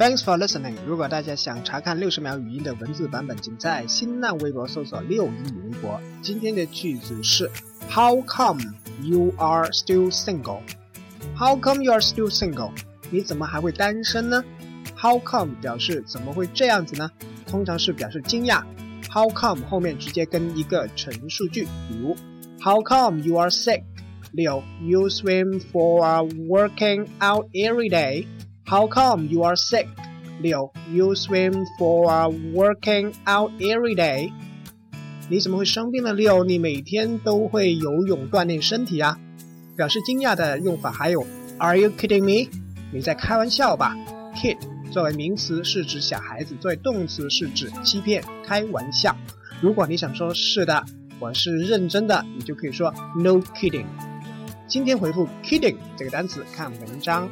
Thanks for listening。如果大家想查看六十秒语音的文字版本，请在新浪微博搜索“六英语微博”。今天的句子是 How come you are still single? How come you are still single? 你怎么还会单身呢？How come 表示怎么会这样子呢？通常是表示惊讶。How come 后面直接跟一个陈述句，比如 How come you are sick? 六 You swim for working out every day. How come you are sick? 六 You swim for working out every day. 你怎么会生病呢？六，你每天都会游泳锻炼身体啊。表示惊讶的用法还有 Are you kidding me？你在开玩笑吧？Kid 作为名词是指小孩子，作为动词是指欺骗、开玩笑。如果你想说是的，我是认真的，你就可以说 No kidding。今天回复 kidding 这个单词，看文章。